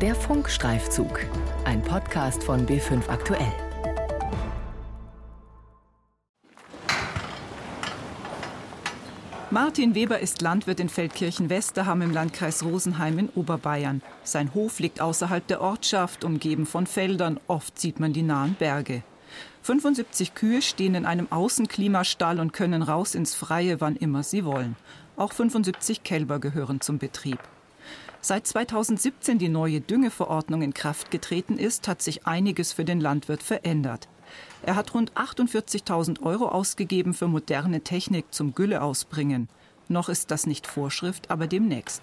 Der Funkstreifzug, ein Podcast von B5 Aktuell. Martin Weber ist Landwirt in Feldkirchen-Westerham im Landkreis Rosenheim in Oberbayern. Sein Hof liegt außerhalb der Ortschaft, umgeben von Feldern. Oft sieht man die nahen Berge. 75 Kühe stehen in einem Außenklimastall und können raus ins Freie, wann immer sie wollen. Auch 75 Kälber gehören zum Betrieb. Seit 2017 die neue Düngeverordnung in Kraft getreten ist, hat sich einiges für den Landwirt verändert. Er hat rund 48.000 Euro ausgegeben für moderne Technik zum Gülleausbringen. Noch ist das nicht Vorschrift, aber demnächst.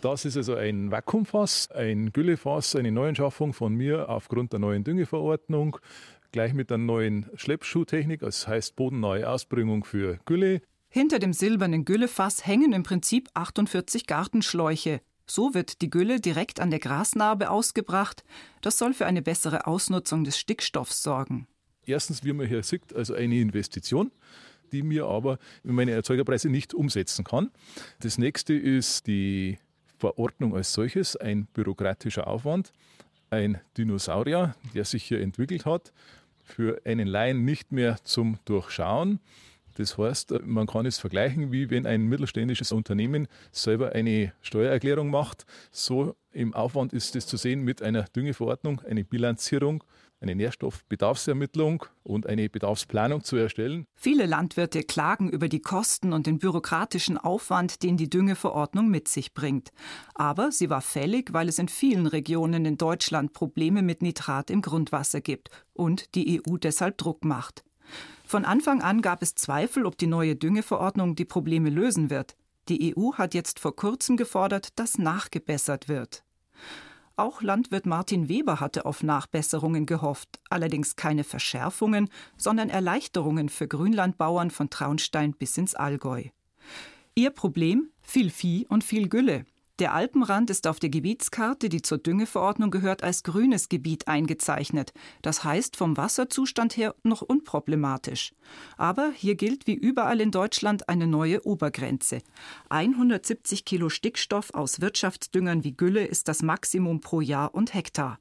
Das ist also ein Vakuumfass, ein Güllefass, eine Neuanschaffung von mir aufgrund der neuen Düngeverordnung, gleich mit der neuen Schleppschuhtechnik, das heißt bodennahe Ausbringung für Gülle. Hinter dem silbernen Güllefass hängen im Prinzip 48 Gartenschläuche. So wird die Gülle direkt an der Grasnarbe ausgebracht. Das soll für eine bessere Ausnutzung des Stickstoffs sorgen. Erstens, wie man hier sieht, also eine Investition, die mir aber meine Erzeugerpreise nicht umsetzen kann. Das nächste ist die Verordnung als solches, ein bürokratischer Aufwand, ein Dinosaurier, der sich hier entwickelt hat, für einen Laien nicht mehr zum Durchschauen. Das heißt, man kann es vergleichen, wie wenn ein mittelständisches Unternehmen selber eine Steuererklärung macht. So im Aufwand ist es zu sehen mit einer Düngeverordnung, eine Bilanzierung, eine Nährstoffbedarfsermittlung und eine Bedarfsplanung zu erstellen. Viele Landwirte klagen über die Kosten und den byrokratischen Aufwand, den die Düngeverordnung mit sich bringt. Aber sie war fällig, weil es in vielen Regionen in Deutschland Probleme mit Nitrat im Grundwasser gibt und die EU deshalb Druck macht. Von Anfang an gab es Zweifel, ob die neue Düngeverordnung die Probleme lösen wird. Die EU hat jetzt vor kurzem gefordert, dass nachgebessert wird. Auch Landwirt Martin Weber hatte auf Nachbesserungen gehofft, allerdings keine Verschärfungen, sondern Erleichterungen für Grünlandbauern von Traunstein bis ins Allgäu. Ihr Problem? Viel Vieh und viel Gülle. Der Alpenrand ist auf der Gebietskarte, die zur Düngeverordnung gehört, als grünes Gebiet eingezeichnet. Das heißt vom Wasserzustand her noch unproblematisch. Aber hier gilt wie überall in Deutschland eine neue Obergrenze. 170 Kilo Stickstoff aus Wirtschaftsdüngern wie Gülle ist das Maximum pro Jahr und Hektar.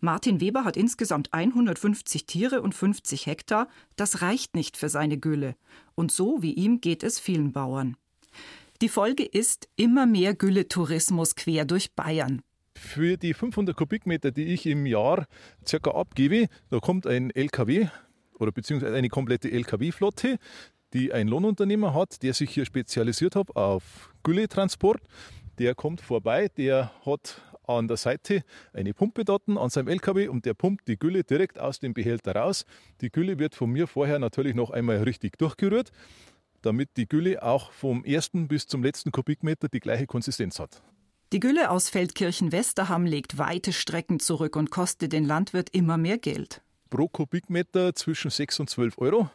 Martin Weber hat insgesamt 150 Tiere und 50 Hektar. Das reicht nicht für seine Gülle. Und so wie ihm geht es vielen Bauern. Die Folge ist immer mehr Gülletourismus quer durch Bayern. Für die 500 Kubikmeter, die ich im Jahr circa abgebe, da kommt ein LKW oder beziehungsweise eine komplette LKW-Flotte, die ein Lohnunternehmer hat, der sich hier spezialisiert hat auf Gülletransport. Der kommt vorbei, der hat an der Seite eine Pumpe dort an seinem LKW und der pumpt die Gülle direkt aus dem Behälter raus. Die Gülle wird von mir vorher natürlich noch einmal richtig durchgerührt damit die Gülle auch vom ersten bis zum letzten Kubikmeter die gleiche Konsistenz hat. Die Gülle aus Feldkirchen-Westerham legt weite Strecken zurück und kostet den Landwirt immer mehr Geld. Pro Kubikmeter zwischen 6 und 12 Euro.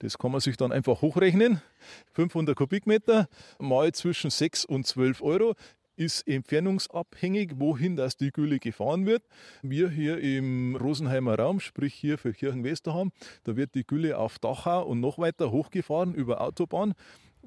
Das kann man sich dann einfach hochrechnen. 500 Kubikmeter mal zwischen 6 und 12 Euro ist entfernungsabhängig, wohin das die Gülle gefahren wird. Wir hier im Rosenheimer Raum, sprich hier für Kirchenwesterham, da wird die Gülle auf Dachau und noch weiter hochgefahren über Autobahn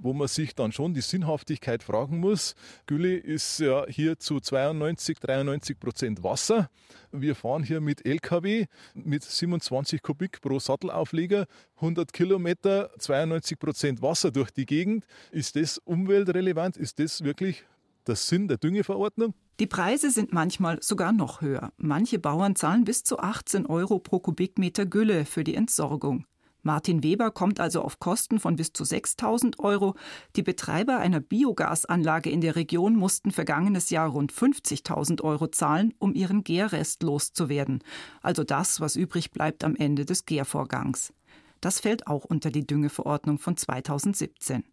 wo man sich dann schon die Sinnhaftigkeit fragen muss. Gülle ist ja hier zu 92, 93 Prozent Wasser. Wir fahren hier mit LKW mit 27 Kubik pro Sattelaufleger, 100 Kilometer, 92 Prozent Wasser durch die Gegend. Ist das umweltrelevant? Ist das wirklich der Sinn der Düngeverordnung? Die Preise sind manchmal sogar noch höher. Manche Bauern zahlen bis zu 18 Euro pro Kubikmeter Gülle für die Entsorgung. Martin Weber kommt also auf Kosten von bis zu 6000 Euro. Die Betreiber einer Biogasanlage in der Region mussten vergangenes Jahr rund 50.000 Euro zahlen, um ihren Gärrest loszuwerden. Also das, was übrig bleibt am Ende des Gärvorgangs. Das fällt auch unter die Düngeverordnung von 2017.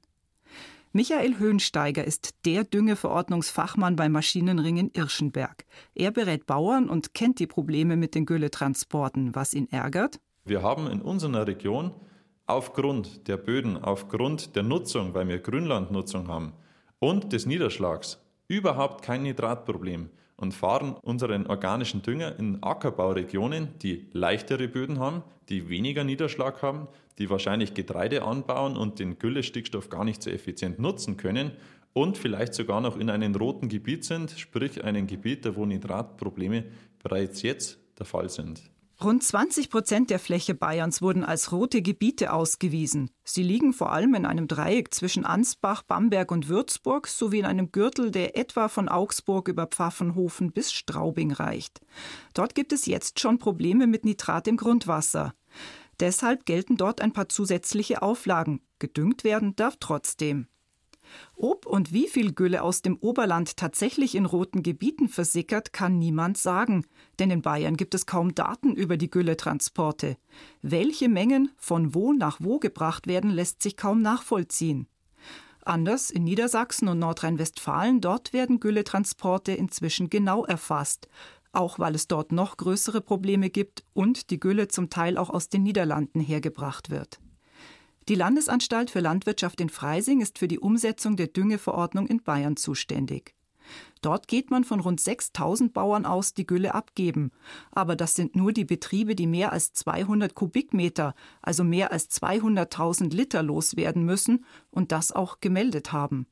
Michael Höhensteiger ist der Düngeverordnungsfachmann bei Maschinenring in Irschenberg. Er berät Bauern und kennt die Probleme mit den Gülletransporten. Was ihn ärgert? Wir haben in unserer Region aufgrund der Böden, aufgrund der Nutzung, weil wir Grünlandnutzung haben und des Niederschlags überhaupt kein Nitratproblem und fahren unseren organischen Dünger in Ackerbauregionen, die leichtere Böden haben, die weniger Niederschlag haben, die wahrscheinlich Getreide anbauen und den Güllestickstoff gar nicht so effizient nutzen können und vielleicht sogar noch in einem roten Gebiet sind, sprich einem Gebiet, wo Nitratprobleme bereits jetzt der Fall sind. Rund 20 Prozent der Fläche Bayerns wurden als rote Gebiete ausgewiesen. Sie liegen vor allem in einem Dreieck zwischen Ansbach, Bamberg und Würzburg sowie in einem Gürtel, der etwa von Augsburg über Pfaffenhofen bis Straubing reicht. Dort gibt es jetzt schon Probleme mit Nitrat im Grundwasser. Deshalb gelten dort ein paar zusätzliche Auflagen. Gedüngt werden darf trotzdem. Ob und wie viel Gülle aus dem Oberland tatsächlich in roten Gebieten versickert, kann niemand sagen, denn in Bayern gibt es kaum Daten über die Gülletransporte. Welche Mengen von wo nach wo gebracht werden, lässt sich kaum nachvollziehen. Anders in Niedersachsen und Nordrhein-Westfalen, dort werden Gülletransporte inzwischen genau erfasst, auch weil es dort noch größere Probleme gibt und die Gülle zum Teil auch aus den Niederlanden hergebracht wird. Die Landesanstalt für Landwirtschaft in Freising ist für die Umsetzung der Düngeverordnung in Bayern zuständig. Dort geht man von rund 6000 Bauern aus, die Gülle abgeben. Aber das sind nur die Betriebe, die mehr als 200 Kubikmeter, also mehr als 200.000 Liter loswerden müssen und das auch gemeldet haben.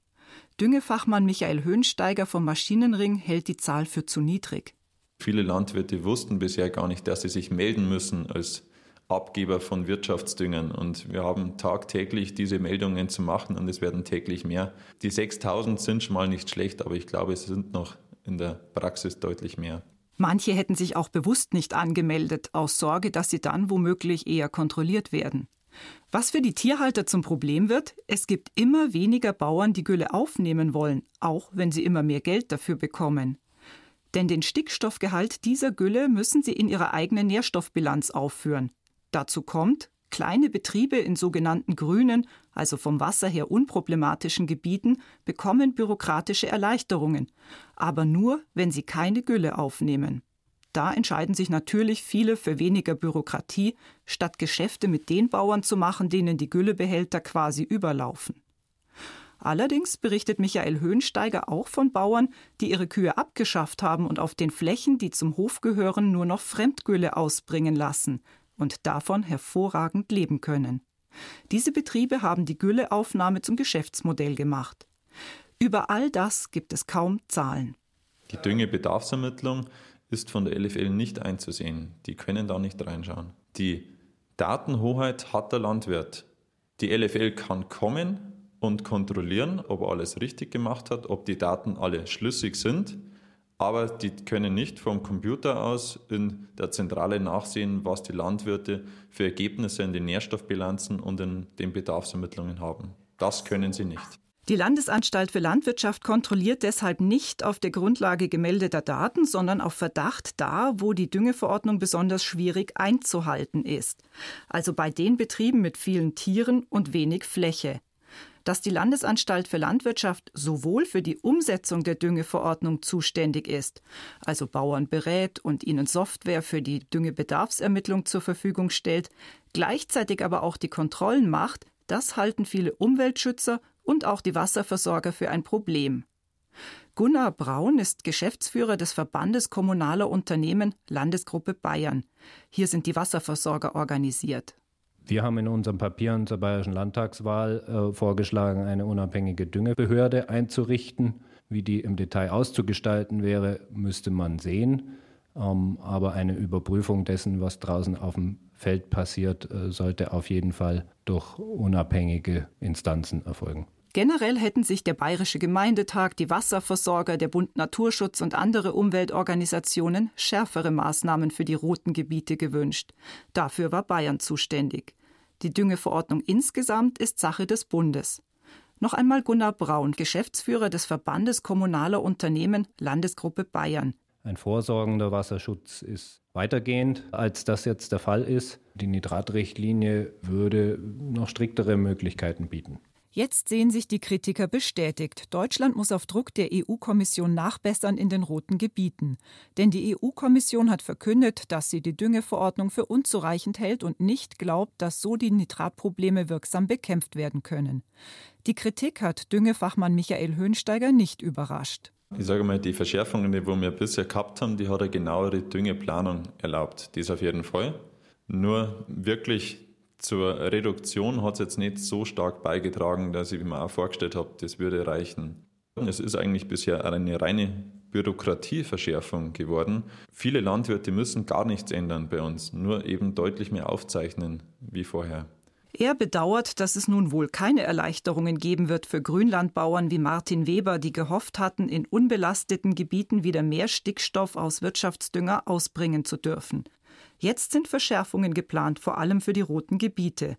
Düngefachmann Michael Höhnsteiger vom Maschinenring hält die Zahl für zu niedrig. Viele Landwirte wussten bisher gar nicht, dass sie sich melden müssen als Abgeber von Wirtschaftsdüngern. Und wir haben tagtäglich diese Meldungen zu machen und es werden täglich mehr. Die 6000 sind schon mal nicht schlecht, aber ich glaube, es sind noch in der Praxis deutlich mehr. Manche hätten sich auch bewusst nicht angemeldet, aus Sorge, dass sie dann womöglich eher kontrolliert werden. Was für die Tierhalter zum Problem wird, es gibt immer weniger Bauern, die Gülle aufnehmen wollen, auch wenn sie immer mehr Geld dafür bekommen. Denn den Stickstoffgehalt dieser Gülle müssen sie in ihrer eigenen Nährstoffbilanz aufführen. Dazu kommt, kleine Betriebe in sogenannten grünen, also vom Wasser her unproblematischen Gebieten, bekommen bürokratische Erleichterungen, aber nur, wenn sie keine Gülle aufnehmen. Da entscheiden sich natürlich viele für weniger Bürokratie, statt Geschäfte mit den Bauern zu machen, denen die Güllebehälter quasi überlaufen. Allerdings berichtet Michael Höhensteiger auch von Bauern, die ihre Kühe abgeschafft haben und auf den Flächen, die zum Hof gehören, nur noch Fremdgülle ausbringen lassen, und davon hervorragend leben können. Diese Betriebe haben die Gülleaufnahme zum Geschäftsmodell gemacht. Über all das gibt es kaum Zahlen. Die Düngebedarfsermittlung ist von der LFL nicht einzusehen. Die können da nicht reinschauen. Die Datenhoheit hat der Landwirt. Die LFL kann kommen und kontrollieren, ob er alles richtig gemacht hat, ob die Daten alle schlüssig sind aber die können nicht vom Computer aus in der Zentrale nachsehen, was die Landwirte für Ergebnisse in den Nährstoffbilanzen und in den Bedarfsermittlungen haben. Das können sie nicht. Die Landesanstalt für Landwirtschaft kontrolliert deshalb nicht auf der Grundlage gemeldeter Daten, sondern auf Verdacht da, wo die Düngeverordnung besonders schwierig einzuhalten ist. Also bei den Betrieben mit vielen Tieren und wenig Fläche dass die Landesanstalt für Landwirtschaft sowohl für die Umsetzung der Düngeverordnung zuständig ist, also Bauern berät und ihnen Software für die Düngebedarfsermittlung zur Verfügung stellt, gleichzeitig aber auch die Kontrollen macht, das halten viele Umweltschützer und auch die Wasserversorger für ein Problem. Gunnar Braun ist Geschäftsführer des Verbandes kommunaler Unternehmen Landesgruppe Bayern. Hier sind die Wasserversorger organisiert. Wir haben in unserem Papier zur Bayerischen Landtagswahl äh, vorgeschlagen, eine unabhängige Düngebehörde einzurichten. Wie die im Detail auszugestalten wäre, müsste man sehen. Ähm, aber eine Überprüfung dessen, was draußen auf dem Feld passiert, äh, sollte auf jeden Fall durch unabhängige Instanzen erfolgen. Generell hätten sich der Bayerische Gemeindetag, die Wasserversorger, der Bund Naturschutz und andere Umweltorganisationen schärfere Maßnahmen für die roten Gebiete gewünscht. Dafür war Bayern zuständig. Die Düngeverordnung insgesamt ist Sache des Bundes. Noch einmal Gunnar Braun, Geschäftsführer des Verbandes kommunaler Unternehmen Landesgruppe Bayern. Ein vorsorgender Wasserschutz ist weitergehend, als das jetzt der Fall ist. Die Nitratrichtlinie würde noch striktere Möglichkeiten bieten. Jetzt sehen sich die Kritiker bestätigt. Deutschland muss auf Druck der EU-Kommission nachbessern in den roten Gebieten. Denn die EU-Kommission hat verkündet, dass sie die Düngeverordnung für unzureichend hält und nicht glaubt, dass so die Nitratprobleme wirksam bekämpft werden können. Die Kritik hat Düngefachmann Michael Höhnsteiger nicht überrascht. Ich sage mal, die Verschärfungen, die wir bisher gehabt haben, die hat eine genauere Düngeplanung erlaubt. Das auf jeden Fall. Nur wirklich zur Reduktion hat es jetzt nicht so stark beigetragen, dass ich mir auch vorgestellt habe, das würde reichen. Es ist eigentlich bisher eine reine Bürokratieverschärfung geworden. Viele Landwirte müssen gar nichts ändern bei uns, nur eben deutlich mehr aufzeichnen wie vorher. Er bedauert, dass es nun wohl keine Erleichterungen geben wird für Grünlandbauern wie Martin Weber, die gehofft hatten, in unbelasteten Gebieten wieder mehr Stickstoff aus Wirtschaftsdünger ausbringen zu dürfen. Jetzt sind Verschärfungen geplant, vor allem für die roten Gebiete.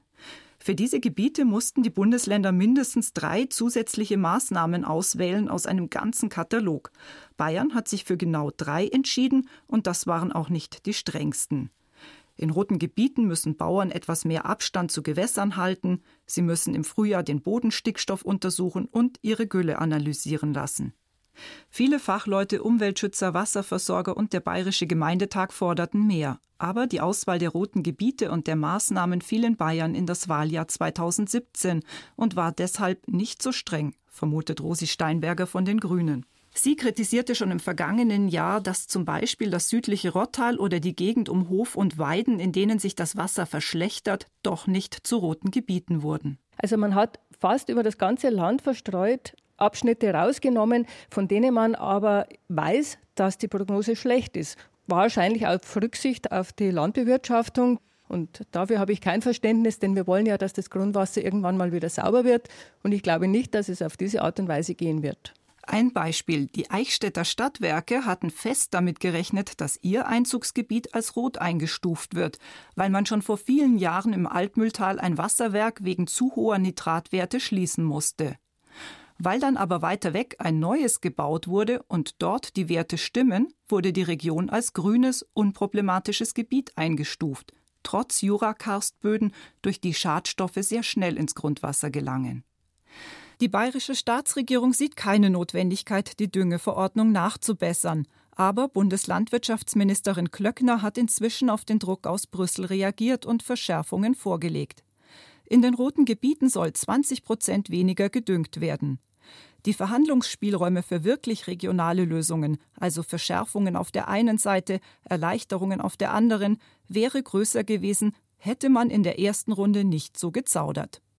Für diese Gebiete mussten die Bundesländer mindestens drei zusätzliche Maßnahmen auswählen aus einem ganzen Katalog. Bayern hat sich für genau drei entschieden und das waren auch nicht die strengsten. In roten Gebieten müssen Bauern etwas mehr Abstand zu Gewässern halten, sie müssen im Frühjahr den Bodenstickstoff untersuchen und ihre Gülle analysieren lassen. Viele Fachleute, Umweltschützer, Wasserversorger und der Bayerische Gemeindetag forderten mehr. Aber die Auswahl der roten Gebiete und der Maßnahmen fiel in Bayern in das Wahljahr 2017 und war deshalb nicht so streng, vermutet Rosi Steinberger von den Grünen. Sie kritisierte schon im vergangenen Jahr, dass zum Beispiel das südliche Rottal oder die Gegend um Hof und Weiden, in denen sich das Wasser verschlechtert, doch nicht zu roten Gebieten wurden. Also man hat fast über das ganze Land verstreut Abschnitte rausgenommen, von denen man aber weiß, dass die Prognose schlecht ist. Wahrscheinlich auf Rücksicht auf die Landbewirtschaftung. Und dafür habe ich kein Verständnis, denn wir wollen ja, dass das Grundwasser irgendwann mal wieder sauber wird. Und ich glaube nicht, dass es auf diese Art und Weise gehen wird. Ein Beispiel. Die Eichstätter Stadtwerke hatten fest damit gerechnet, dass ihr Einzugsgebiet als rot eingestuft wird, weil man schon vor vielen Jahren im Altmühltal ein Wasserwerk wegen zu hoher Nitratwerte schließen musste. Weil dann aber weiter weg ein neues gebaut wurde und dort die Werte stimmen, wurde die Region als grünes, unproblematisches Gebiet eingestuft, trotz Jurakarstböden, durch die Schadstoffe sehr schnell ins Grundwasser gelangen. Die bayerische Staatsregierung sieht keine Notwendigkeit, die Düngeverordnung nachzubessern. Aber Bundeslandwirtschaftsministerin Klöckner hat inzwischen auf den Druck aus Brüssel reagiert und Verschärfungen vorgelegt. In den roten Gebieten soll 20 Prozent weniger gedüngt werden. Die Verhandlungsspielräume für wirklich regionale Lösungen, also Verschärfungen auf der einen Seite, Erleichterungen auf der anderen, wäre größer gewesen, hätte man in der ersten Runde nicht so gezaudert.